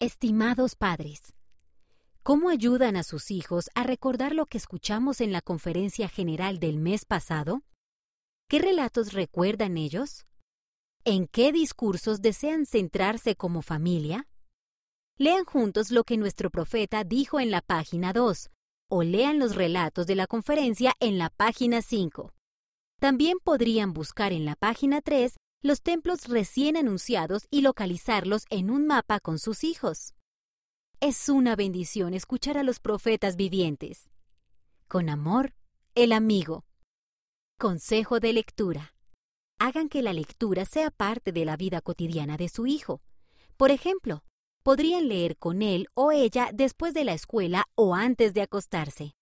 Estimados padres, ¿cómo ayudan a sus hijos a recordar lo que escuchamos en la conferencia general del mes pasado? ¿Qué relatos recuerdan ellos? ¿En qué discursos desean centrarse como familia? Lean juntos lo que nuestro profeta dijo en la página 2 o lean los relatos de la conferencia en la página 5. También podrían buscar en la página 3 los templos recién anunciados y localizarlos en un mapa con sus hijos. Es una bendición escuchar a los profetas vivientes. Con amor, el amigo. Consejo de lectura. Hagan que la lectura sea parte de la vida cotidiana de su hijo. Por ejemplo, podrían leer con él o ella después de la escuela o antes de acostarse.